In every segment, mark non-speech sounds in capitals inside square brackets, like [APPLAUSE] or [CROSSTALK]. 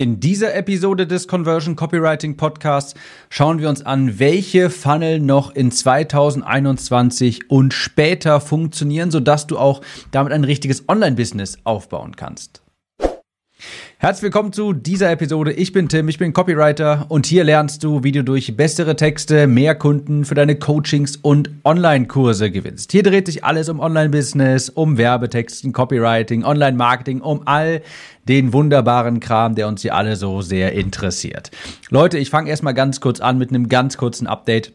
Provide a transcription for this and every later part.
In dieser Episode des Conversion Copywriting Podcasts schauen wir uns an, welche Funnel noch in 2021 und später funktionieren, sodass du auch damit ein richtiges Online-Business aufbauen kannst. Herzlich willkommen zu dieser Episode. Ich bin Tim, ich bin Copywriter und hier lernst du, wie du durch bessere Texte mehr Kunden für deine Coachings und Online-Kurse gewinnst. Hier dreht sich alles um Online-Business, um Werbetexten, Copywriting, Online-Marketing, um all den wunderbaren Kram, der uns hier alle so sehr interessiert. Leute, ich fange erstmal ganz kurz an mit einem ganz kurzen Update.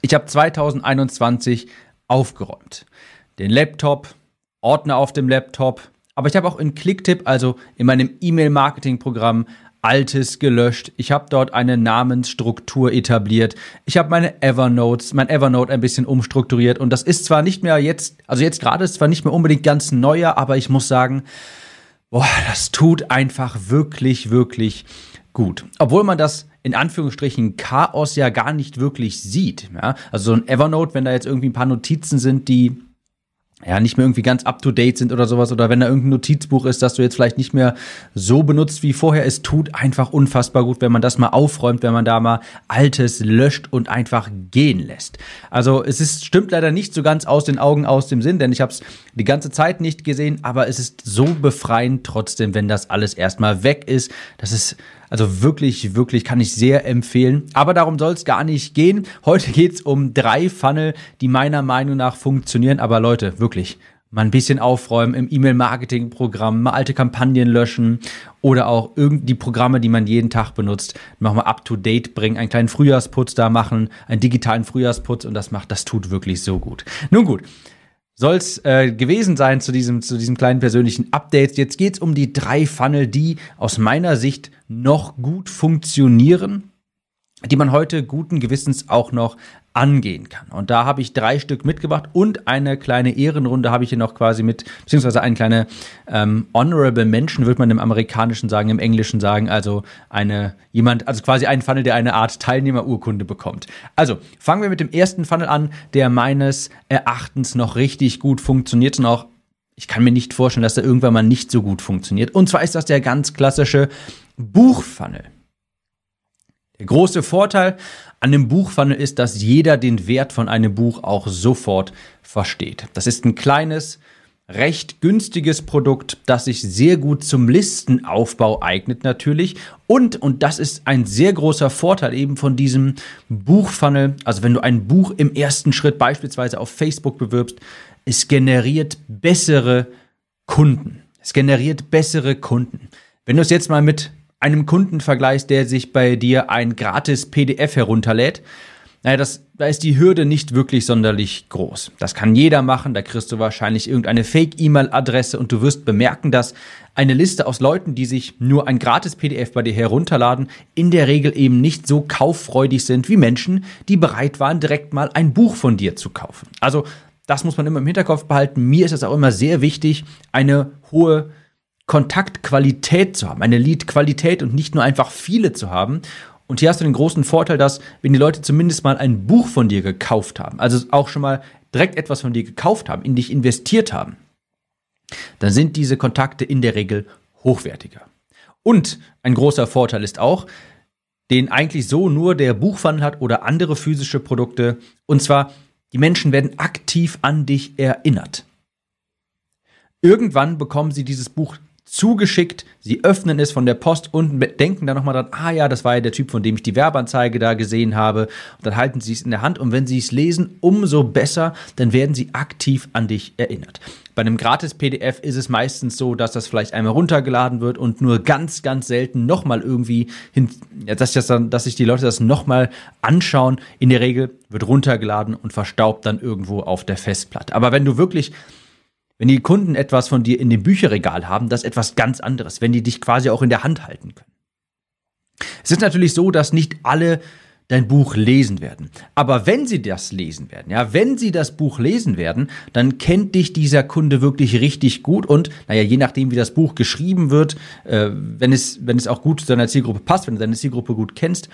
Ich habe 2021 aufgeräumt. Den Laptop, Ordner auf dem Laptop, aber ich habe auch in Clicktip, also in meinem E-Mail-Marketing-Programm, Altes gelöscht. Ich habe dort eine Namensstruktur etabliert. Ich habe meine Evernotes, mein Evernote ein bisschen umstrukturiert. Und das ist zwar nicht mehr jetzt, also jetzt gerade ist zwar nicht mehr unbedingt ganz neuer, aber ich muss sagen, boah, das tut einfach wirklich, wirklich gut. Obwohl man das in Anführungsstrichen Chaos ja gar nicht wirklich sieht. Ja? Also so ein Evernote, wenn da jetzt irgendwie ein paar Notizen sind, die ja, nicht mehr irgendwie ganz up to date sind oder sowas oder wenn da irgendein Notizbuch ist, das du jetzt vielleicht nicht mehr so benutzt wie vorher. Es tut einfach unfassbar gut, wenn man das mal aufräumt, wenn man da mal Altes löscht und einfach gehen lässt. Also es ist, stimmt leider nicht so ganz aus den Augen, aus dem Sinn, denn ich habe es die ganze Zeit nicht gesehen, aber es ist so befreiend trotzdem, wenn das alles erstmal weg ist. Das ist also wirklich, wirklich kann ich sehr empfehlen. Aber darum soll es gar nicht gehen. Heute geht es um drei Funnel, die meiner Meinung nach funktionieren. Aber Leute, wirklich, mal ein bisschen aufräumen im E-Mail-Marketing-Programm, mal alte Kampagnen löschen oder auch irgendwie Programme, die man jeden Tag benutzt, nochmal up to date bringen, einen kleinen Frühjahrsputz da machen, einen digitalen Frühjahrsputz und das macht, das tut wirklich so gut. Nun gut soll es äh, gewesen sein zu diesem, zu diesem kleinen persönlichen Update. Jetzt geht es um die drei Funnel, die aus meiner Sicht noch gut funktionieren, die man heute guten Gewissens auch noch angehen kann. Und da habe ich drei Stück mitgebracht und eine kleine Ehrenrunde habe ich hier noch quasi mit, beziehungsweise eine kleine ähm, Honorable Mention, würde man im Amerikanischen sagen, im Englischen sagen, also eine, jemand, also quasi ein Funnel, der eine Art Teilnehmerurkunde bekommt. Also, fangen wir mit dem ersten Funnel an, der meines Erachtens noch richtig gut funktioniert und auch ich kann mir nicht vorstellen, dass er irgendwann mal nicht so gut funktioniert. Und zwar ist das der ganz klassische Buchfunnel. Der große Vorteil an dem Buchfunnel ist, dass jeder den Wert von einem Buch auch sofort versteht. Das ist ein kleines, recht günstiges Produkt, das sich sehr gut zum Listenaufbau eignet natürlich. Und, und das ist ein sehr großer Vorteil eben von diesem Buchfunnel. Also wenn du ein Buch im ersten Schritt beispielsweise auf Facebook bewirbst, es generiert bessere Kunden. Es generiert bessere Kunden. Wenn du es jetzt mal mit einem Kunden vergleichst, der sich bei dir ein gratis PDF herunterlädt, naja, das, da ist die Hürde nicht wirklich sonderlich groß. Das kann jeder machen, da kriegst du wahrscheinlich irgendeine Fake-E-Mail-Adresse und du wirst bemerken, dass eine Liste aus Leuten, die sich nur ein gratis PDF bei dir herunterladen, in der Regel eben nicht so kauffreudig sind wie Menschen, die bereit waren, direkt mal ein Buch von dir zu kaufen. Also, das muss man immer im Hinterkopf behalten. Mir ist es auch immer sehr wichtig, eine hohe Kontaktqualität zu haben, eine Leadqualität und nicht nur einfach viele zu haben. Und hier hast du den großen Vorteil, dass wenn die Leute zumindest mal ein Buch von dir gekauft haben, also auch schon mal direkt etwas von dir gekauft haben, in dich investiert haben, dann sind diese Kontakte in der Regel hochwertiger. Und ein großer Vorteil ist auch, den eigentlich so nur der Buchfunnel hat oder andere physische Produkte. Und zwar, die Menschen werden aktiv an dich erinnert. Irgendwann bekommen sie dieses Buch zugeschickt. Sie öffnen es von der Post und denken dann nochmal dran, ah ja, das war ja der Typ, von dem ich die Werbeanzeige da gesehen habe. Und dann halten sie es in der Hand und wenn sie es lesen, umso besser, dann werden sie aktiv an dich erinnert. Bei einem Gratis-PDF ist es meistens so, dass das vielleicht einmal runtergeladen wird und nur ganz, ganz selten nochmal irgendwie hin, dass, das dann, dass sich die Leute das nochmal anschauen. In der Regel wird runtergeladen und verstaubt dann irgendwo auf der Festplatte. Aber wenn du wirklich wenn die Kunden etwas von dir in dem Bücherregal haben, das ist etwas ganz anderes, wenn die dich quasi auch in der Hand halten können. Es ist natürlich so, dass nicht alle dein Buch lesen werden. Aber wenn sie das lesen werden, ja, wenn sie das Buch lesen werden, dann kennt dich dieser Kunde wirklich richtig gut und, naja, je nachdem, wie das Buch geschrieben wird, äh, wenn es, wenn es auch gut zu deiner Zielgruppe passt, wenn du deine Zielgruppe gut kennst,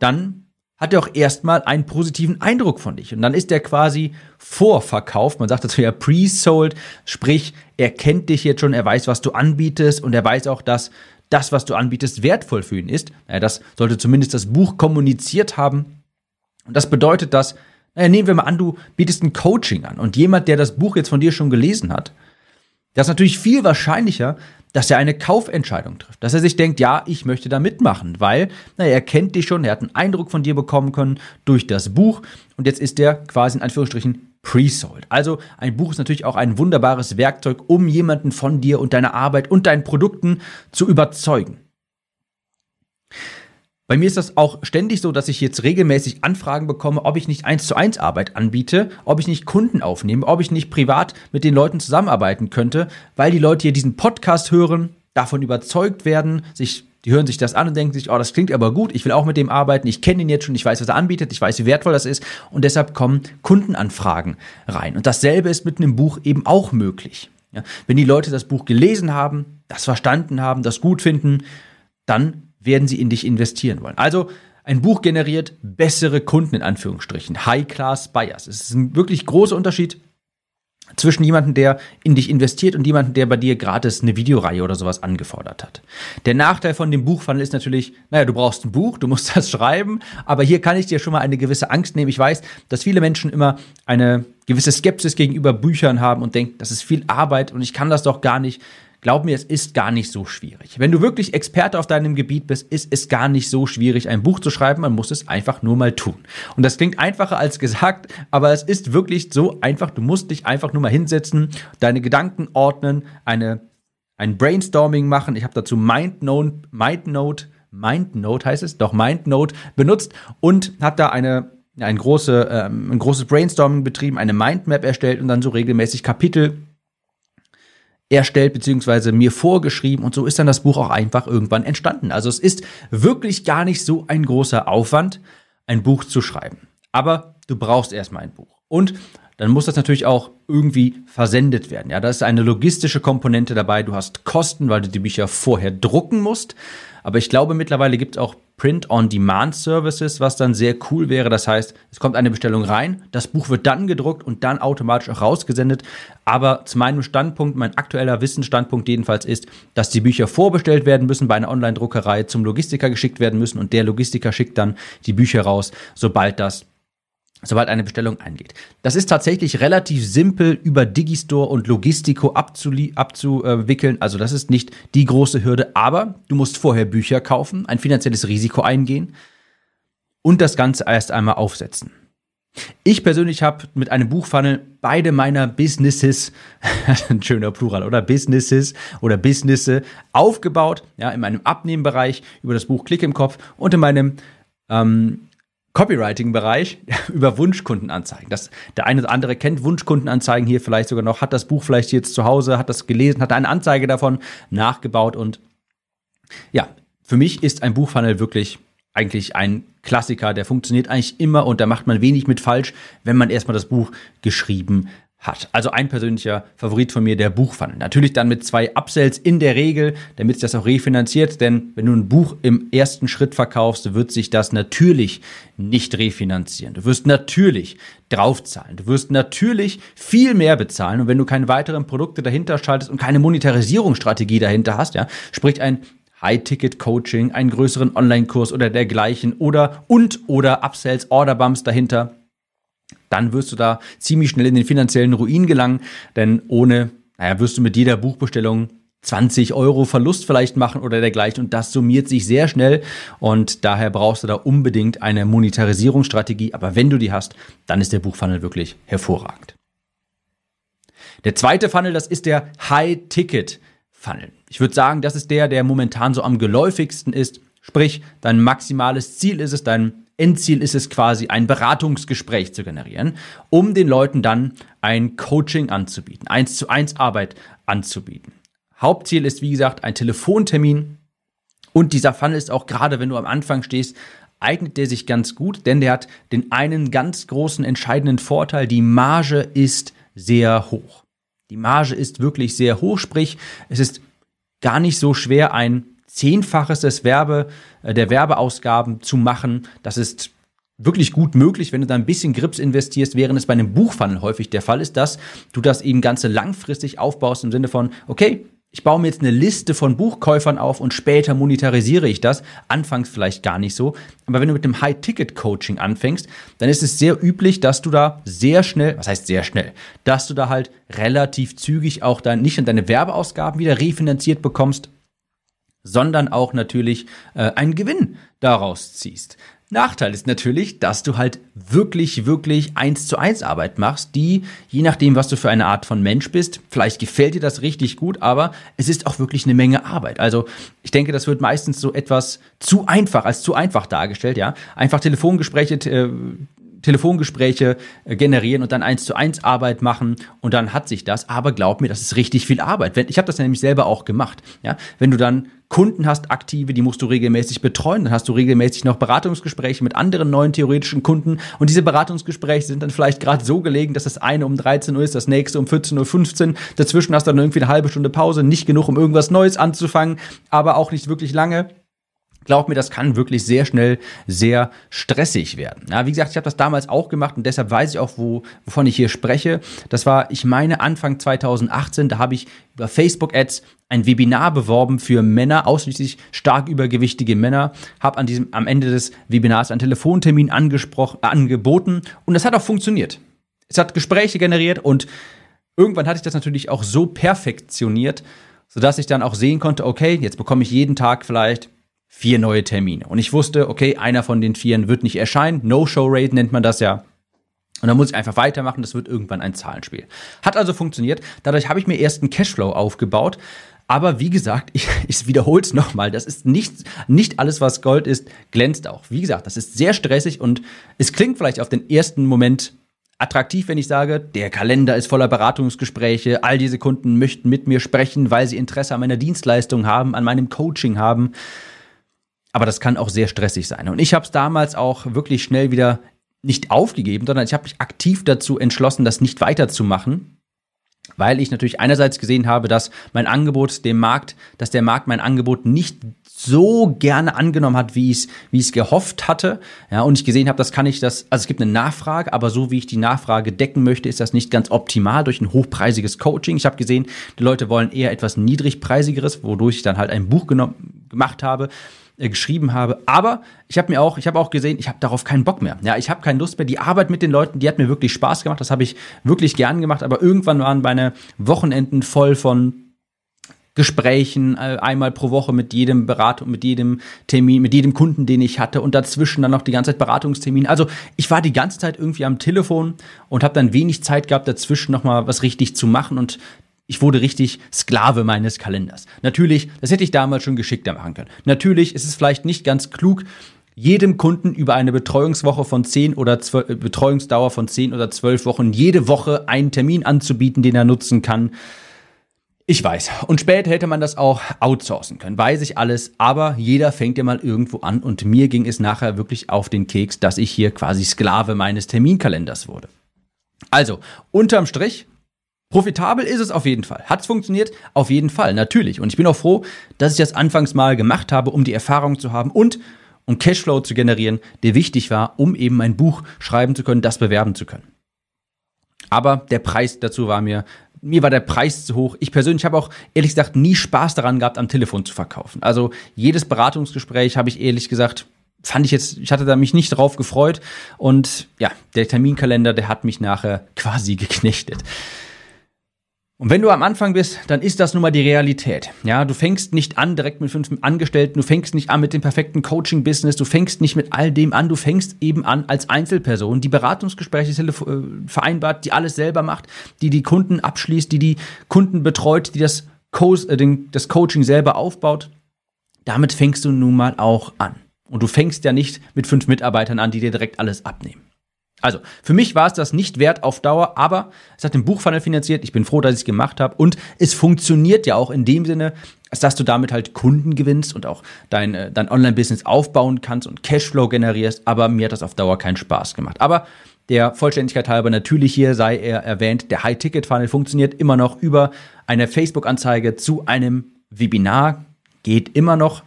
dann hat er auch erstmal einen positiven Eindruck von dich. Und dann ist er quasi vorverkauft. Man sagt dazu ja pre-sold. Sprich, er kennt dich jetzt schon, er weiß, was du anbietest und er weiß auch, dass das, was du anbietest, wertvoll für ihn ist. Naja, das sollte zumindest das Buch kommuniziert haben. Und das bedeutet, dass, naja, nehmen wir mal an, du bietest ein Coaching an und jemand, der das Buch jetzt von dir schon gelesen hat, das ist natürlich viel wahrscheinlicher, dass er eine Kaufentscheidung trifft, dass er sich denkt, ja, ich möchte da mitmachen, weil naja, er kennt dich schon, er hat einen Eindruck von dir bekommen können durch das Buch und jetzt ist er quasi in Anführungsstrichen pre-sold. Also ein Buch ist natürlich auch ein wunderbares Werkzeug, um jemanden von dir und deiner Arbeit und deinen Produkten zu überzeugen. Bei mir ist das auch ständig so, dass ich jetzt regelmäßig Anfragen bekomme, ob ich nicht eins zu eins Arbeit anbiete, ob ich nicht Kunden aufnehme, ob ich nicht privat mit den Leuten zusammenarbeiten könnte, weil die Leute hier diesen Podcast hören, davon überzeugt werden, sich die hören sich das an und denken sich, oh, das klingt aber gut, ich will auch mit dem arbeiten, ich kenne ihn jetzt schon, ich weiß, was er anbietet, ich weiß, wie wertvoll das ist und deshalb kommen Kundenanfragen rein. Und dasselbe ist mit einem Buch eben auch möglich. Ja, wenn die Leute das Buch gelesen haben, das verstanden haben, das gut finden, dann werden sie in dich investieren wollen. Also ein Buch generiert bessere Kunden in Anführungsstrichen, High-Class Buyers. Es ist ein wirklich großer Unterschied zwischen jemandem, der in dich investiert und jemandem, der bei dir gratis eine Videoreihe oder sowas angefordert hat. Der Nachteil von dem Buchfunnel ist natürlich, naja, du brauchst ein Buch, du musst [LAUGHS] das schreiben, aber hier kann ich dir schon mal eine gewisse Angst nehmen. Ich weiß, dass viele Menschen immer eine gewisse Skepsis gegenüber Büchern haben und denken, das ist viel Arbeit und ich kann das doch gar nicht. Glaub mir, es ist gar nicht so schwierig. Wenn du wirklich Experte auf deinem Gebiet bist, ist es gar nicht so schwierig, ein Buch zu schreiben. Man muss es einfach nur mal tun. Und das klingt einfacher als gesagt, aber es ist wirklich so einfach. Du musst dich einfach nur mal hinsetzen, deine Gedanken ordnen, eine, ein Brainstorming machen. Ich habe dazu MindNote, MindNote, MindNote heißt es, doch MindNote benutzt und habe da eine ein, große, ähm, ein großes Brainstorming betrieben, eine Mindmap erstellt und dann so regelmäßig Kapitel erstellt beziehungsweise mir vorgeschrieben und so ist dann das Buch auch einfach irgendwann entstanden. Also es ist wirklich gar nicht so ein großer Aufwand, ein Buch zu schreiben. Aber du brauchst erstmal ein Buch. Und dann muss das natürlich auch irgendwie versendet werden. Ja, da ist eine logistische Komponente dabei. Du hast Kosten, weil du die Bücher vorher drucken musst. Aber ich glaube, mittlerweile gibt es auch Print-on-Demand-Services, was dann sehr cool wäre. Das heißt, es kommt eine Bestellung rein, das Buch wird dann gedruckt und dann automatisch auch rausgesendet. Aber zu meinem Standpunkt, mein aktueller Wissensstandpunkt jedenfalls ist, dass die Bücher vorbestellt werden müssen bei einer Online-Druckerei, zum Logistiker geschickt werden müssen und der Logistiker schickt dann die Bücher raus, sobald das sobald eine Bestellung eingeht. Das ist tatsächlich relativ simpel über Digistore und Logistico abzuwickeln. Also das ist nicht die große Hürde, aber du musst vorher Bücher kaufen, ein finanzielles Risiko eingehen und das Ganze erst einmal aufsetzen. Ich persönlich habe mit einem Buchfunnel beide meiner Businesses, [LAUGHS] ein schöner Plural, oder Businesses oder Businesse aufgebaut, ja, in meinem Abnehmbereich über das Buch Klick im Kopf und in meinem ähm, Copywriting-Bereich [LAUGHS] über Wunschkundenanzeigen. Das, der eine oder andere kennt Wunschkundenanzeigen hier vielleicht sogar noch, hat das Buch vielleicht jetzt zu Hause, hat das gelesen, hat eine Anzeige davon nachgebaut und ja, für mich ist ein Buchfunnel wirklich eigentlich ein Klassiker, der funktioniert eigentlich immer und da macht man wenig mit falsch, wenn man erstmal das Buch geschrieben hat. Also ein persönlicher Favorit von mir, der Buchfunnel. Natürlich dann mit zwei Upsells in der Regel, damit sich das auch refinanziert, denn wenn du ein Buch im ersten Schritt verkaufst, wird sich das natürlich nicht refinanzieren. Du wirst natürlich draufzahlen. Du wirst natürlich viel mehr bezahlen und wenn du keine weiteren Produkte dahinter schaltest und keine Monetarisierungsstrategie dahinter hast, ja, sprich ein High-Ticket-Coaching, einen größeren Online-Kurs oder dergleichen oder und oder Upsells, Orderbumps dahinter, dann wirst du da ziemlich schnell in den finanziellen Ruin gelangen, denn ohne, naja, wirst du mit jeder Buchbestellung 20 Euro Verlust vielleicht machen oder dergleichen und das summiert sich sehr schnell und daher brauchst du da unbedingt eine Monetarisierungsstrategie, aber wenn du die hast, dann ist der Buchfunnel wirklich hervorragend. Der zweite Funnel, das ist der High-Ticket-Funnel. Ich würde sagen, das ist der, der momentan so am geläufigsten ist. Sprich, dein maximales Ziel ist es, dein Endziel ist es quasi, ein Beratungsgespräch zu generieren, um den Leuten dann ein Coaching anzubieten, eins zu eins Arbeit anzubieten. Hauptziel ist, wie gesagt, ein Telefontermin. Und dieser Funnel ist auch gerade, wenn du am Anfang stehst, eignet der sich ganz gut, denn der hat den einen ganz großen entscheidenden Vorteil. Die Marge ist sehr hoch. Die Marge ist wirklich sehr hoch, sprich, es ist gar nicht so schwer, ein Zehnfaches des Werbe, äh, der Werbeausgaben zu machen. Das ist wirklich gut möglich, wenn du da ein bisschen Grips investierst, während es bei einem Buchfunnel häufig der Fall ist, dass du das eben ganze langfristig aufbaust im Sinne von, okay, ich baue mir jetzt eine Liste von Buchkäufern auf und später monetarisiere ich das. Anfangs vielleicht gar nicht so. Aber wenn du mit dem High-Ticket-Coaching anfängst, dann ist es sehr üblich, dass du da sehr schnell, was heißt sehr schnell, dass du da halt relativ zügig auch dann nicht nur deine Werbeausgaben wieder refinanziert bekommst, sondern auch natürlich äh, einen Gewinn daraus ziehst. Nachteil ist natürlich, dass du halt wirklich, wirklich eins zu eins Arbeit machst, die, je nachdem, was du für eine Art von Mensch bist, vielleicht gefällt dir das richtig gut, aber es ist auch wirklich eine Menge Arbeit. Also ich denke, das wird meistens so etwas zu einfach, als zu einfach dargestellt, ja. Einfach Telefongespräche äh, Telefongespräche äh, generieren und dann eins zu eins Arbeit machen und dann hat sich das. Aber glaub mir, das ist richtig viel Arbeit. Ich habe das nämlich selber auch gemacht. Ja, wenn du dann Kunden hast, aktive, die musst du regelmäßig betreuen, dann hast du regelmäßig noch Beratungsgespräche mit anderen neuen theoretischen Kunden und diese Beratungsgespräche sind dann vielleicht gerade so gelegen, dass das eine um 13 Uhr ist, das nächste um 14.15 Uhr, dazwischen hast du dann irgendwie eine halbe Stunde Pause, nicht genug, um irgendwas Neues anzufangen, aber auch nicht wirklich lange glaub mir, das kann wirklich sehr schnell sehr stressig werden. Ja, wie gesagt, ich habe das damals auch gemacht und deshalb weiß ich auch, wo, wovon ich hier spreche. Das war, ich meine, Anfang 2018, da habe ich über Facebook-Ads ein Webinar beworben für Männer, ausschließlich stark übergewichtige Männer, habe an diesem, am Ende des Webinars einen Telefontermin angesprochen, äh, angeboten und das hat auch funktioniert. Es hat Gespräche generiert und irgendwann hatte ich das natürlich auch so perfektioniert, sodass ich dann auch sehen konnte, okay, jetzt bekomme ich jeden Tag vielleicht vier neue Termine. Und ich wusste, okay, einer von den vieren wird nicht erscheinen. No-Show-Rate nennt man das ja. Und dann muss ich einfach weitermachen, das wird irgendwann ein Zahlenspiel. Hat also funktioniert. Dadurch habe ich mir erst einen Cashflow aufgebaut. Aber wie gesagt, [LAUGHS] ich, ich wiederhole es nochmal, das ist nicht, nicht alles, was Gold ist, glänzt auch. Wie gesagt, das ist sehr stressig und es klingt vielleicht auf den ersten Moment attraktiv, wenn ich sage, der Kalender ist voller Beratungsgespräche, all diese Kunden möchten mit mir sprechen, weil sie Interesse an meiner Dienstleistung haben, an meinem Coaching haben. Aber das kann auch sehr stressig sein. Und ich habe es damals auch wirklich schnell wieder nicht aufgegeben, sondern ich habe mich aktiv dazu entschlossen, das nicht weiterzumachen, weil ich natürlich einerseits gesehen habe, dass mein Angebot dem Markt, dass der Markt mein Angebot nicht so gerne angenommen hat, wie ich es wie es gehofft hatte. Ja, und ich gesehen habe, das kann ich das, also es gibt eine Nachfrage, aber so wie ich die Nachfrage decken möchte, ist das nicht ganz optimal durch ein hochpreisiges Coaching. Ich habe gesehen, die Leute wollen eher etwas niedrigpreisigeres, wodurch ich dann halt ein Buch genommen, gemacht habe, äh, geschrieben habe. Aber ich habe mir auch, ich habe auch gesehen, ich habe darauf keinen Bock mehr. Ja, ich habe keine Lust mehr. Die Arbeit mit den Leuten, die hat mir wirklich Spaß gemacht. Das habe ich wirklich gern gemacht. Aber irgendwann waren meine Wochenenden voll von Gesprächen äh, einmal pro Woche mit jedem Beratung, mit jedem Termin, mit jedem Kunden, den ich hatte und dazwischen dann noch die ganze Zeit Beratungstermin. Also ich war die ganze Zeit irgendwie am Telefon und habe dann wenig Zeit gehabt, dazwischen noch mal was richtig zu machen und ich wurde richtig Sklave meines Kalenders. Natürlich, das hätte ich damals schon geschickter machen können. Natürlich ist es vielleicht nicht ganz klug, jedem Kunden über eine Betreuungswoche von 10 oder 12, äh, Betreuungsdauer von 10 oder 12 Wochen jede Woche einen Termin anzubieten, den er nutzen kann. Ich weiß. Und später hätte man das auch outsourcen können. Weiß ich alles. Aber jeder fängt ja mal irgendwo an. Und mir ging es nachher wirklich auf den Keks, dass ich hier quasi Sklave meines Terminkalenders wurde. Also, unterm Strich, Profitabel ist es auf jeden Fall. Hat es funktioniert? Auf jeden Fall, natürlich. Und ich bin auch froh, dass ich das anfangs mal gemacht habe, um die Erfahrung zu haben und um Cashflow zu generieren, der wichtig war, um eben mein Buch schreiben zu können, das bewerben zu können. Aber der Preis dazu war mir, mir war der Preis zu hoch. Ich persönlich habe auch ehrlich gesagt nie Spaß daran gehabt, am Telefon zu verkaufen. Also jedes Beratungsgespräch habe ich ehrlich gesagt fand ich jetzt, ich hatte da mich nicht drauf gefreut und ja, der Terminkalender, der hat mich nachher quasi geknechtet. Und wenn du am Anfang bist, dann ist das nun mal die Realität. Ja, du fängst nicht an direkt mit fünf Angestellten, du fängst nicht an mit dem perfekten Coaching-Business, du fängst nicht mit all dem an, du fängst eben an als Einzelperson, die Beratungsgespräche äh, vereinbart, die alles selber macht, die die Kunden abschließt, die die Kunden betreut, die das, Co äh, das Coaching selber aufbaut. Damit fängst du nun mal auch an. Und du fängst ja nicht mit fünf Mitarbeitern an, die dir direkt alles abnehmen. Also, für mich war es das nicht wert auf Dauer, aber es hat den Buchfunnel finanziert. Ich bin froh, dass ich es gemacht habe. Und es funktioniert ja auch in dem Sinne, dass du damit halt Kunden gewinnst und auch dein, äh, dein Online-Business aufbauen kannst und Cashflow generierst. Aber mir hat das auf Dauer keinen Spaß gemacht. Aber der Vollständigkeit halber natürlich hier sei er erwähnt, der High-Ticket-Funnel funktioniert immer noch über eine Facebook-Anzeige zu einem Webinar. Geht immer noch.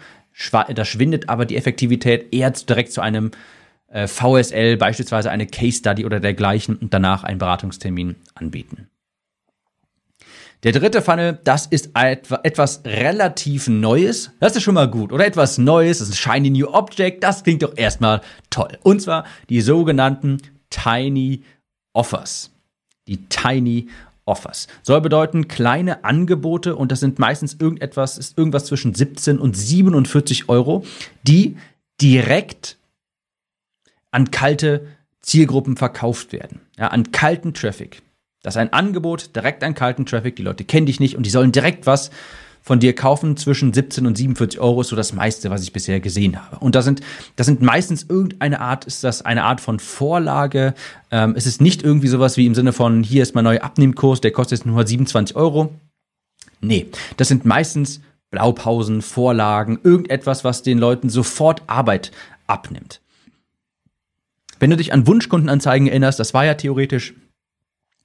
Da schwindet aber die Effektivität eher direkt zu einem äh, VSL beispielsweise eine Case Study oder dergleichen und danach einen Beratungstermin anbieten. Der dritte Funnel, das ist etwas relativ Neues. Das ist schon mal gut. Oder etwas Neues, das ist ein Shiny New Object. Das klingt doch erstmal toll. Und zwar die sogenannten Tiny Offers. Die Tiny Offers. Soll bedeuten kleine Angebote und das sind meistens irgendetwas, ist irgendwas zwischen 17 und 47 Euro, die direkt an kalte Zielgruppen verkauft werden. Ja, an kalten Traffic. Das ist ein Angebot direkt an kalten Traffic. Die Leute kennen dich nicht und die sollen direkt was von dir kaufen. Zwischen 17 und 47 Euro ist so das meiste, was ich bisher gesehen habe. Und da sind, das sind meistens irgendeine Art, ist das eine Art von Vorlage. Ähm, es ist nicht irgendwie sowas wie im Sinne von, hier ist mein neuer Abnehmkurs, der kostet jetzt nur 27 Euro. Nee, das sind meistens Blaupausen, Vorlagen, irgendetwas, was den Leuten sofort Arbeit abnimmt. Wenn du dich an Wunschkundenanzeigen erinnerst, das war ja theoretisch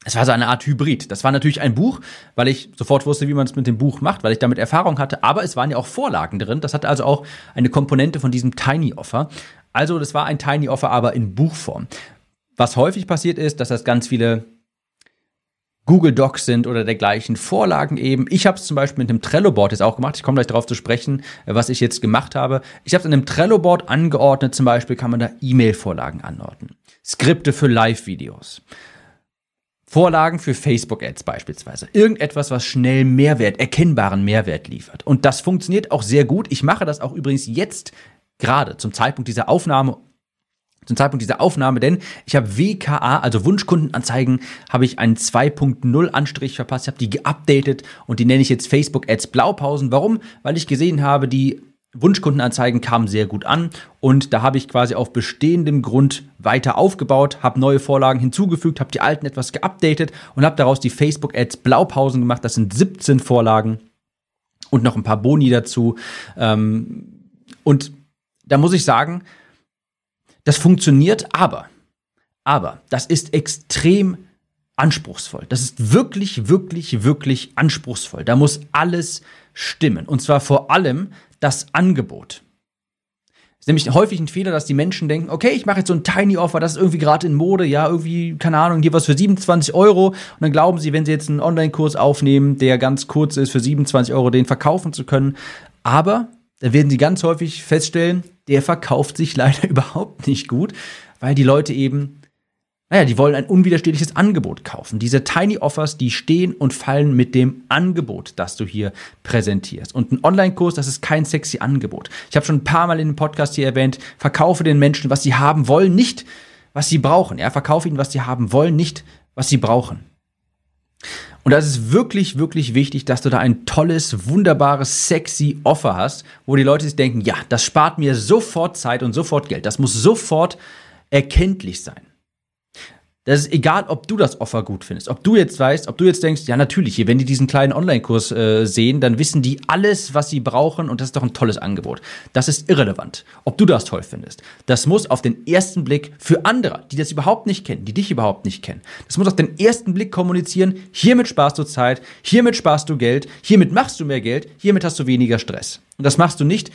es war so eine Art Hybrid. Das war natürlich ein Buch, weil ich sofort wusste, wie man es mit dem Buch macht, weil ich damit Erfahrung hatte. Aber es waren ja auch Vorlagen drin. Das hatte also auch eine Komponente von diesem Tiny Offer. Also das war ein Tiny Offer, aber in Buchform. Was häufig passiert ist, dass das ganz viele Google Docs sind oder dergleichen Vorlagen eben. Ich habe es zum Beispiel mit einem Trello-Board jetzt auch gemacht. Ich komme gleich darauf zu sprechen, was ich jetzt gemacht habe. Ich habe es in einem Trello-Board angeordnet. Zum Beispiel kann man da E-Mail-Vorlagen anordnen. Skripte für Live-Videos. Vorlagen für Facebook-Ads beispielsweise. Irgendetwas, was schnell Mehrwert, erkennbaren Mehrwert liefert. Und das funktioniert auch sehr gut. Ich mache das auch übrigens jetzt gerade zum Zeitpunkt dieser Aufnahme zum Zeitpunkt dieser Aufnahme, denn ich habe WKA, also Wunschkundenanzeigen, habe ich einen 2.0 Anstrich verpasst, habe die geupdatet und die nenne ich jetzt Facebook Ads Blaupausen. Warum? Weil ich gesehen habe, die Wunschkundenanzeigen kamen sehr gut an und da habe ich quasi auf bestehendem Grund weiter aufgebaut, habe neue Vorlagen hinzugefügt, habe die alten etwas geupdatet und habe daraus die Facebook Ads Blaupausen gemacht. Das sind 17 Vorlagen und noch ein paar Boni dazu. Ähm, und da muss ich sagen, das funktioniert, aber, aber das ist extrem anspruchsvoll. Das ist wirklich, wirklich, wirklich anspruchsvoll. Da muss alles stimmen. Und zwar vor allem das Angebot. Es ist nämlich häufig ein Fehler, dass die Menschen denken, okay, ich mache jetzt so ein Tiny Offer, das ist irgendwie gerade in Mode, ja, irgendwie, keine Ahnung, hier was für 27 Euro. Und dann glauben sie, wenn sie jetzt einen Online-Kurs aufnehmen, der ganz kurz ist, für 27 Euro den verkaufen zu können. Aber da werden sie ganz häufig feststellen, der verkauft sich [LAUGHS] leider überhaupt nicht gut, weil die Leute eben naja, die wollen ein unwiderstehliches Angebot kaufen. Diese Tiny Offers, die stehen und fallen mit dem Angebot, das du hier präsentierst. Und ein Online-Kurs, das ist kein sexy Angebot. Ich habe schon ein paar Mal in dem Podcast hier erwähnt, verkaufe den Menschen, was sie haben wollen, nicht was sie brauchen. Ja, verkaufe ihnen, was sie haben wollen, nicht was sie brauchen. Und das ist wirklich, wirklich wichtig, dass du da ein tolles, wunderbares, sexy Offer hast, wo die Leute sich denken, ja, das spart mir sofort Zeit und sofort Geld. Das muss sofort erkenntlich sein. Das ist egal, ob du das Offer gut findest. Ob du jetzt weißt, ob du jetzt denkst, ja, natürlich, hier, wenn die diesen kleinen Online-Kurs äh, sehen, dann wissen die alles, was sie brauchen und das ist doch ein tolles Angebot. Das ist irrelevant, ob du das toll findest. Das muss auf den ersten Blick für andere, die das überhaupt nicht kennen, die dich überhaupt nicht kennen, das muss auf den ersten Blick kommunizieren, hiermit sparst du Zeit, hiermit sparst du Geld, hiermit machst du mehr Geld, hiermit hast du weniger Stress. Und das machst du nicht,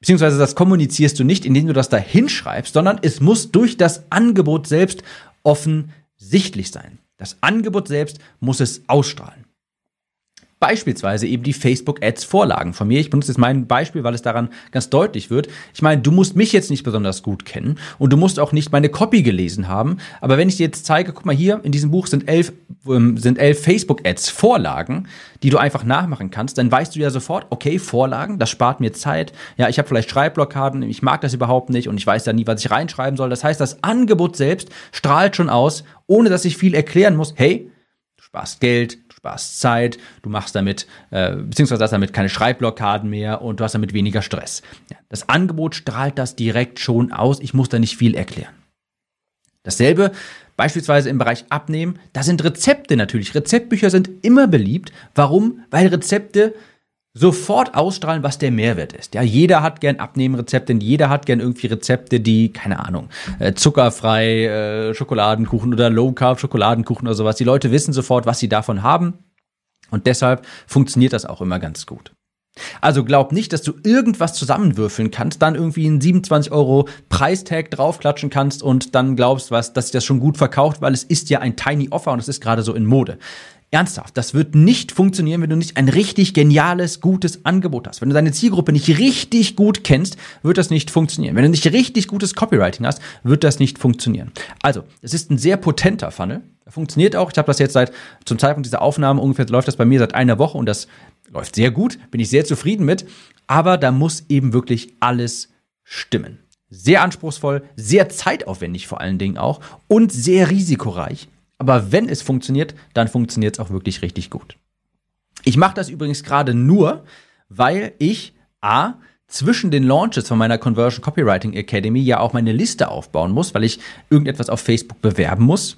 beziehungsweise das kommunizierst du nicht, indem du das da hinschreibst, sondern es muss durch das Angebot selbst offensichtlich sein. Das Angebot selbst muss es ausstrahlen. Beispielsweise eben die Facebook-Ads-Vorlagen von mir. Ich benutze jetzt mein Beispiel, weil es daran ganz deutlich wird. Ich meine, du musst mich jetzt nicht besonders gut kennen und du musst auch nicht meine Copy gelesen haben. Aber wenn ich dir jetzt zeige, guck mal hier, in diesem Buch sind elf, ähm, sind elf Facebook-Ads-Vorlagen, die du einfach nachmachen kannst, dann weißt du ja sofort, okay, Vorlagen, das spart mir Zeit. Ja, ich habe vielleicht Schreibblockaden, ich mag das überhaupt nicht und ich weiß da nie, was ich reinschreiben soll. Das heißt, das Angebot selbst strahlt schon aus, ohne dass ich viel erklären muss. Hey, du sparst Geld, sparst Zeit, du machst damit, äh, beziehungsweise hast damit keine Schreibblockaden mehr und du hast damit weniger Stress. Ja, das Angebot strahlt das direkt schon aus, ich muss da nicht viel erklären. Dasselbe beispielsweise im Bereich Abnehmen, da sind Rezepte natürlich. Rezeptbücher sind immer beliebt. Warum? Weil Rezepte sofort ausstrahlen, was der Mehrwert ist. Ja, jeder hat gern Abnehmenrezepte, jeder hat gern irgendwie Rezepte, die, keine Ahnung, äh, zuckerfrei äh, Schokoladenkuchen oder Low Carb Schokoladenkuchen oder sowas. Die Leute wissen sofort, was sie davon haben. Und deshalb funktioniert das auch immer ganz gut. Also glaub nicht, dass du irgendwas zusammenwürfeln kannst, dann irgendwie einen 27 Euro Preistag draufklatschen kannst und dann glaubst, was, dass sich das schon gut verkauft, weil es ist ja ein Tiny Offer und es ist gerade so in Mode. Ernsthaft, das wird nicht funktionieren, wenn du nicht ein richtig geniales, gutes Angebot hast. Wenn du deine Zielgruppe nicht richtig gut kennst, wird das nicht funktionieren. Wenn du nicht richtig gutes Copywriting hast, wird das nicht funktionieren. Also, es ist ein sehr potenter Funnel. Er funktioniert auch. Ich habe das jetzt seit zum Zeitpunkt dieser Aufnahme ungefähr läuft das bei mir seit einer Woche und das läuft sehr gut. Bin ich sehr zufrieden mit. Aber da muss eben wirklich alles stimmen. Sehr anspruchsvoll, sehr zeitaufwendig vor allen Dingen auch und sehr risikoreich. Aber wenn es funktioniert, dann funktioniert es auch wirklich richtig gut. Ich mache das übrigens gerade nur, weil ich A, zwischen den Launches von meiner Conversion Copywriting Academy ja auch meine Liste aufbauen muss, weil ich irgendetwas auf Facebook bewerben muss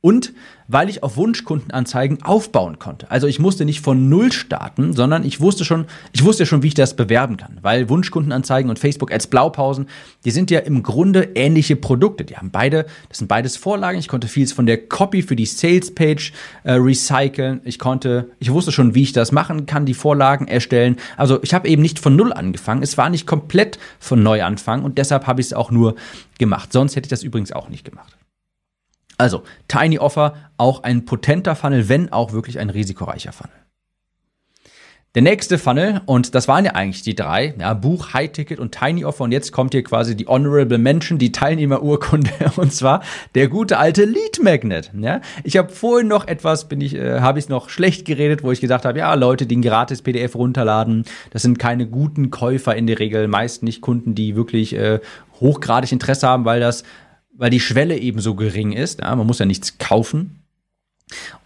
und weil ich auf Wunschkundenanzeigen aufbauen konnte. Also ich musste nicht von Null starten, sondern ich wusste schon, ich wusste schon, wie ich das bewerben kann. Weil Wunschkundenanzeigen und Facebook Ads Blaupausen, die sind ja im Grunde ähnliche Produkte. Die haben beide, das sind beides Vorlagen. Ich konnte vieles von der Copy für die Sales Page äh, recyceln. Ich konnte, ich wusste schon, wie ich das machen kann, die Vorlagen erstellen. Also ich habe eben nicht von Null angefangen. Es war nicht komplett von Neuanfang und deshalb habe ich es auch nur gemacht. Sonst hätte ich das übrigens auch nicht gemacht. Also, Tiny Offer, auch ein potenter Funnel, wenn auch wirklich ein risikoreicher Funnel. Der nächste Funnel, und das waren ja eigentlich die drei, ja, Buch, High Ticket und Tiny Offer, und jetzt kommt hier quasi die Honorable Mention, die Teilnehmerurkunde, [LAUGHS] und zwar der gute alte Lead Magnet. Ja. Ich habe vorhin noch etwas, bin ich, äh, habe ich noch schlecht geredet, wo ich gesagt habe, ja, Leute, die ein gratis PDF runterladen, das sind keine guten Käufer in der Regel, meist nicht Kunden, die wirklich äh, hochgradig Interesse haben, weil das weil die Schwelle eben so gering ist. Ja, man muss ja nichts kaufen.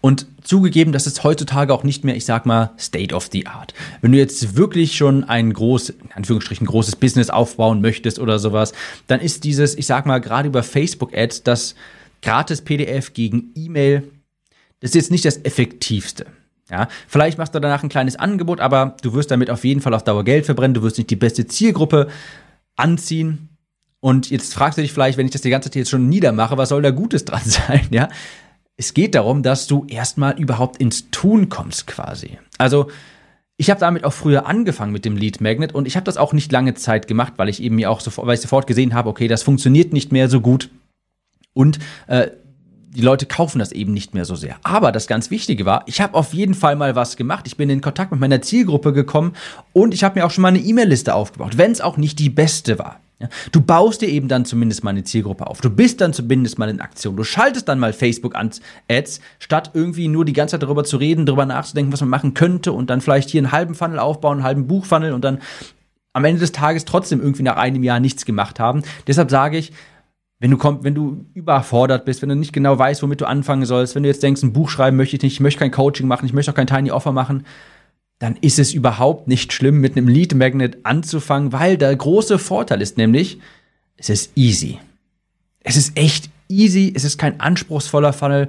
Und zugegeben, das ist heutzutage auch nicht mehr, ich sag mal, State of the Art. Wenn du jetzt wirklich schon ein groß, in Anführungsstrichen, großes Business aufbauen möchtest oder sowas, dann ist dieses, ich sag mal, gerade über Facebook-Ads, das gratis PDF gegen E-Mail, das ist jetzt nicht das effektivste. Ja, vielleicht machst du danach ein kleines Angebot, aber du wirst damit auf jeden Fall auf Dauer Geld verbrennen, du wirst nicht die beste Zielgruppe anziehen und jetzt fragst du dich vielleicht, wenn ich das die ganze Zeit jetzt schon niedermache, was soll da Gutes dran [LAUGHS] sein, ja? Es geht darum, dass du erstmal überhaupt ins Tun kommst quasi. Also, ich habe damit auch früher angefangen mit dem Lead Magnet und ich habe das auch nicht lange Zeit gemacht, weil ich eben mir auch sofort, weil ich sofort gesehen habe, okay, das funktioniert nicht mehr so gut und äh, die Leute kaufen das eben nicht mehr so sehr. Aber das ganz Wichtige war, ich habe auf jeden Fall mal was gemacht. Ich bin in Kontakt mit meiner Zielgruppe gekommen und ich habe mir auch schon mal eine E-Mail-Liste aufgebaut, wenn es auch nicht die beste war. Ja, du baust dir eben dann zumindest mal eine Zielgruppe auf. Du bist dann zumindest mal in Aktion. Du schaltest dann mal Facebook-Ads, statt irgendwie nur die ganze Zeit darüber zu reden, darüber nachzudenken, was man machen könnte und dann vielleicht hier einen halben Funnel aufbauen, einen halben Buchfunnel und dann am Ende des Tages trotzdem irgendwie nach einem Jahr nichts gemacht haben. Deshalb sage ich, wenn du komm, wenn du überfordert bist, wenn du nicht genau weißt, womit du anfangen sollst, wenn du jetzt denkst, ein Buch schreiben möchte ich nicht, ich möchte kein Coaching machen, ich möchte auch kein Tiny Offer machen, dann ist es überhaupt nicht schlimm, mit einem Lead Magnet anzufangen, weil der große Vorteil ist nämlich, es ist easy. Es ist echt easy, es ist kein anspruchsvoller Funnel.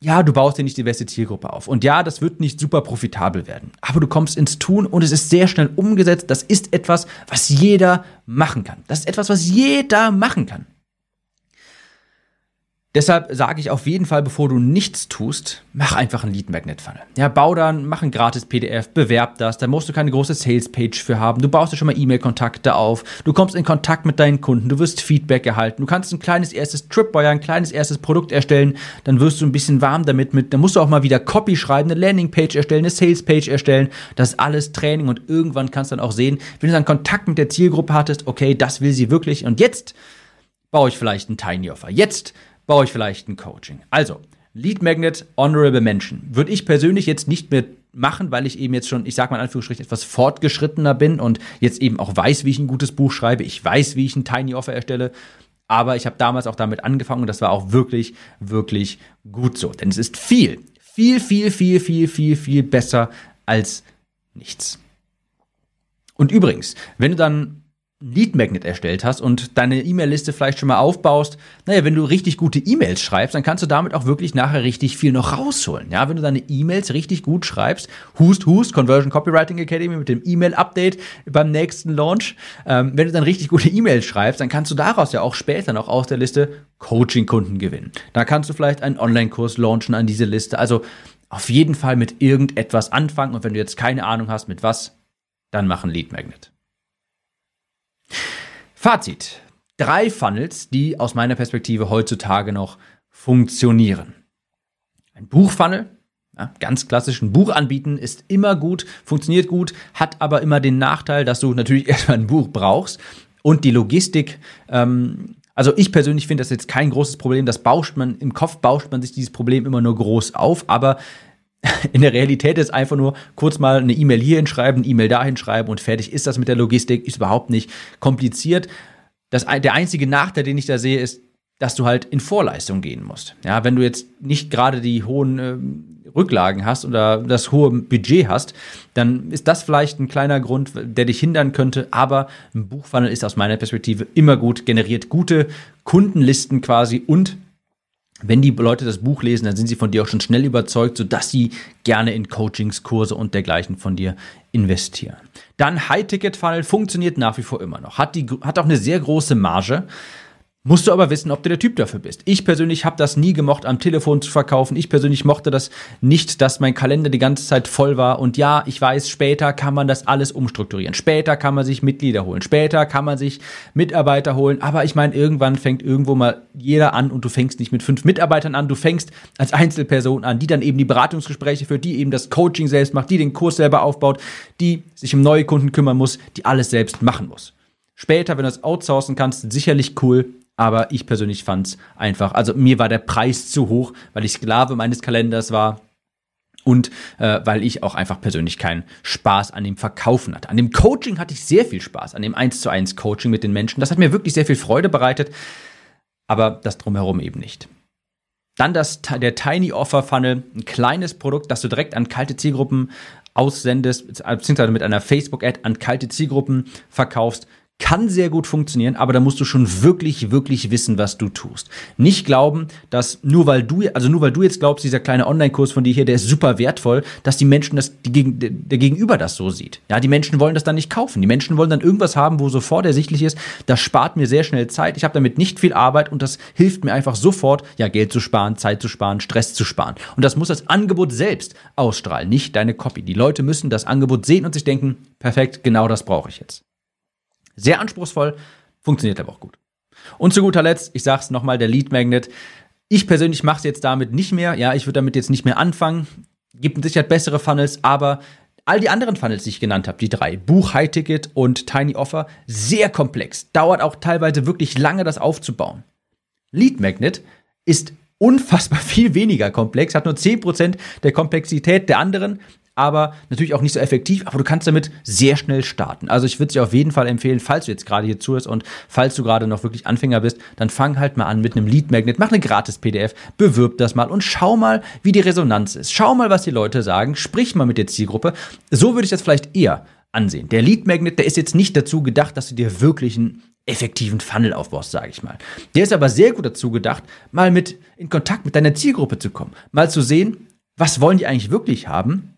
Ja, du baust dir nicht die beste Zielgruppe auf. Und ja, das wird nicht super profitabel werden. Aber du kommst ins Tun und es ist sehr schnell umgesetzt. Das ist etwas, was jeder machen kann. Das ist etwas, was jeder machen kann. Deshalb sage ich auf jeden Fall, bevor du nichts tust, mach einfach einen Lead Magnet Funnel. Ja, bau dann, mach ein gratis PDF, bewerb das, da musst du keine große Sales Page für haben. Du baust dir schon mal E-Mail-Kontakte auf, du kommst in Kontakt mit deinen Kunden, du wirst Feedback erhalten, du kannst ein kleines erstes Tripwire, ein kleines erstes Produkt erstellen, dann wirst du ein bisschen warm damit mit, dann musst du auch mal wieder Copy schreiben, eine Landingpage erstellen, eine Sales Page erstellen. Das ist alles Training und irgendwann kannst du dann auch sehen, wenn du dann Kontakt mit der Zielgruppe hattest, okay, das will sie wirklich und jetzt baue ich vielleicht ein Tiny Offer. Jetzt baue ich vielleicht ein Coaching. Also, Lead Magnet, Honorable Mention. Würde ich persönlich jetzt nicht mehr machen, weil ich eben jetzt schon, ich sag mal in Anführungsstrichen, etwas fortgeschrittener bin und jetzt eben auch weiß, wie ich ein gutes Buch schreibe. Ich weiß, wie ich ein Tiny Offer erstelle. Aber ich habe damals auch damit angefangen und das war auch wirklich, wirklich gut so. Denn es ist viel, viel, viel, viel, viel, viel, viel besser als nichts. Und übrigens, wenn du dann Lead Magnet erstellt hast und deine E-Mail-Liste vielleicht schon mal aufbaust, naja, wenn du richtig gute E-Mails schreibst, dann kannst du damit auch wirklich nachher richtig viel noch rausholen. Ja, wenn du deine E-Mails richtig gut schreibst, Hust, Hust, Conversion Copywriting Academy mit dem E-Mail-Update beim nächsten Launch, ähm, wenn du dann richtig gute E-Mails schreibst, dann kannst du daraus ja auch später noch aus der Liste Coaching-Kunden gewinnen. Da kannst du vielleicht einen Online-Kurs launchen an diese Liste. Also auf jeden Fall mit irgendetwas anfangen und wenn du jetzt keine Ahnung hast, mit was, dann mach ein Lead Magnet. Fazit. Drei Funnels, die aus meiner Perspektive heutzutage noch funktionieren. Ein Buchfunnel, Ja, ganz klassisch ein Buch anbieten ist immer gut, funktioniert gut, hat aber immer den Nachteil, dass du natürlich [LAUGHS] erstmal ein Buch brauchst und die Logistik. Ähm, also ich persönlich finde das jetzt kein großes Problem. Das bauscht man im Kopf bauscht man sich dieses Problem immer nur groß auf, aber in der Realität ist einfach nur kurz mal eine E-Mail hier hinschreiben, eine E-Mail dahin schreiben und fertig ist das mit der Logistik. Ist überhaupt nicht kompliziert. Das, der einzige Nachteil, den ich da sehe, ist, dass du halt in Vorleistung gehen musst. Ja, wenn du jetzt nicht gerade die hohen äh, Rücklagen hast oder das hohe Budget hast, dann ist das vielleicht ein kleiner Grund, der dich hindern könnte. Aber ein Buchfunnel ist aus meiner Perspektive immer gut, generiert gute Kundenlisten quasi und wenn die Leute das Buch lesen, dann sind sie von dir auch schon schnell überzeugt, sodass sie gerne in Coachings, Kurse und dergleichen von dir investieren. Dann High-Ticket-Funnel funktioniert nach wie vor immer noch. Hat, die, hat auch eine sehr große Marge. Musst du aber wissen, ob du der Typ dafür bist. Ich persönlich habe das nie gemocht, am Telefon zu verkaufen. Ich persönlich mochte das nicht, dass mein Kalender die ganze Zeit voll war. Und ja, ich weiß, später kann man das alles umstrukturieren. Später kann man sich Mitglieder holen. Später kann man sich Mitarbeiter holen. Aber ich meine, irgendwann fängt irgendwo mal jeder an und du fängst nicht mit fünf Mitarbeitern an. Du fängst als Einzelperson an, die dann eben die Beratungsgespräche führt, die eben das Coaching selbst macht, die den Kurs selber aufbaut, die sich um neue Kunden kümmern muss, die alles selbst machen muss. Später, wenn du es outsourcen kannst, sicherlich cool aber ich persönlich fand es einfach, also mir war der Preis zu hoch, weil ich Sklave meines Kalenders war und äh, weil ich auch einfach persönlich keinen Spaß an dem Verkaufen hatte. An dem Coaching hatte ich sehr viel Spaß, an dem 1 zu 1 Coaching mit den Menschen. Das hat mir wirklich sehr viel Freude bereitet, aber das drumherum eben nicht. Dann das, der Tiny Offer Funnel, ein kleines Produkt, das du direkt an kalte Zielgruppen aussendest, beziehungsweise mit einer Facebook-Ad an kalte Zielgruppen verkaufst kann sehr gut funktionieren, aber da musst du schon wirklich, wirklich wissen, was du tust. Nicht glauben, dass nur weil du, also nur weil du jetzt glaubst, dieser kleine Online-Kurs von dir hier, der ist super wertvoll, dass die Menschen das, die, der Gegenüber das so sieht. Ja, die Menschen wollen das dann nicht kaufen. Die Menschen wollen dann irgendwas haben, wo sofort ersichtlich ist, das spart mir sehr schnell Zeit. Ich habe damit nicht viel Arbeit und das hilft mir einfach sofort, ja, Geld zu sparen, Zeit zu sparen, Stress zu sparen. Und das muss das Angebot selbst ausstrahlen, nicht deine Copy. Die Leute müssen das Angebot sehen und sich denken, perfekt, genau das brauche ich jetzt. Sehr anspruchsvoll, funktioniert aber auch gut. Und zu guter Letzt, ich sag's nochmal, der Lead Magnet. Ich persönlich mache es jetzt damit nicht mehr. Ja, ich würde damit jetzt nicht mehr anfangen. Gibt Sicherheit bessere Funnels, aber all die anderen Funnels, die ich genannt habe, die drei, Buch, High Ticket und Tiny Offer, sehr komplex. Dauert auch teilweise wirklich lange, das aufzubauen. Lead Magnet ist unfassbar [LAUGHS] viel weniger komplex, hat nur 10% der Komplexität der anderen, aber natürlich auch nicht so effektiv, aber du kannst damit sehr schnell starten. Also ich würde dir auf jeden Fall empfehlen, falls du jetzt gerade hier zuhörst und falls du gerade noch wirklich Anfänger bist, dann fang halt mal an mit einem Lead Magnet, mach eine gratis PDF, bewirb das mal und schau mal, wie die Resonanz ist. Schau mal, was die Leute sagen, sprich mal mit der Zielgruppe. So würde ich das vielleicht eher ansehen. Der Lead Magnet, der ist jetzt nicht dazu gedacht, dass du dir wirklich einen effektiven Funnel aufbaust, sage ich mal. Der ist aber sehr gut dazu gedacht, mal mit in Kontakt mit deiner Zielgruppe zu kommen, mal zu sehen, was wollen die eigentlich wirklich haben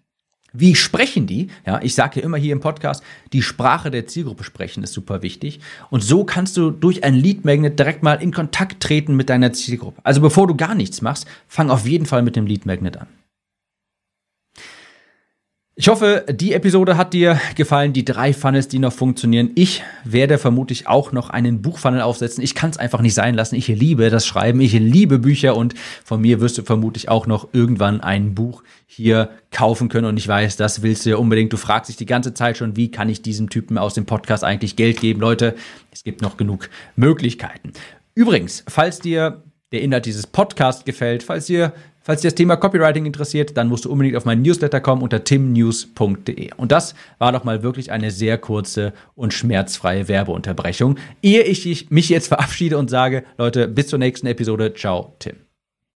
wie sprechen die? Ja, ich sage ja immer hier im Podcast, die Sprache der Zielgruppe sprechen ist super wichtig. Und so kannst du durch ein Lead Magnet direkt mal in Kontakt treten mit deiner Zielgruppe. Also bevor du gar nichts machst, fang auf jeden Fall mit dem Lead Magnet an. Ich hoffe, die Episode hat dir gefallen, die drei Funnels, die noch funktionieren. Ich werde vermutlich auch noch einen Buchfunnel aufsetzen. Ich kann es einfach nicht sein lassen. Ich liebe das Schreiben, ich liebe Bücher und von mir wirst du vermutlich auch noch irgendwann ein Buch hier kaufen können. Und ich weiß, das willst du ja unbedingt. Du fragst dich die ganze Zeit schon, wie kann ich diesem Typen aus dem Podcast eigentlich Geld geben? Leute, es gibt noch genug Möglichkeiten. Übrigens, falls dir der Inhalt dieses Podcasts gefällt, falls dir Falls dich das Thema Copywriting interessiert, dann musst du unbedingt auf meinen Newsletter kommen unter timnews.de. Und das war doch mal wirklich eine sehr kurze und schmerzfreie Werbeunterbrechung. Ehe ich mich jetzt verabschiede und sage, Leute, bis zur nächsten Episode. Ciao, Tim.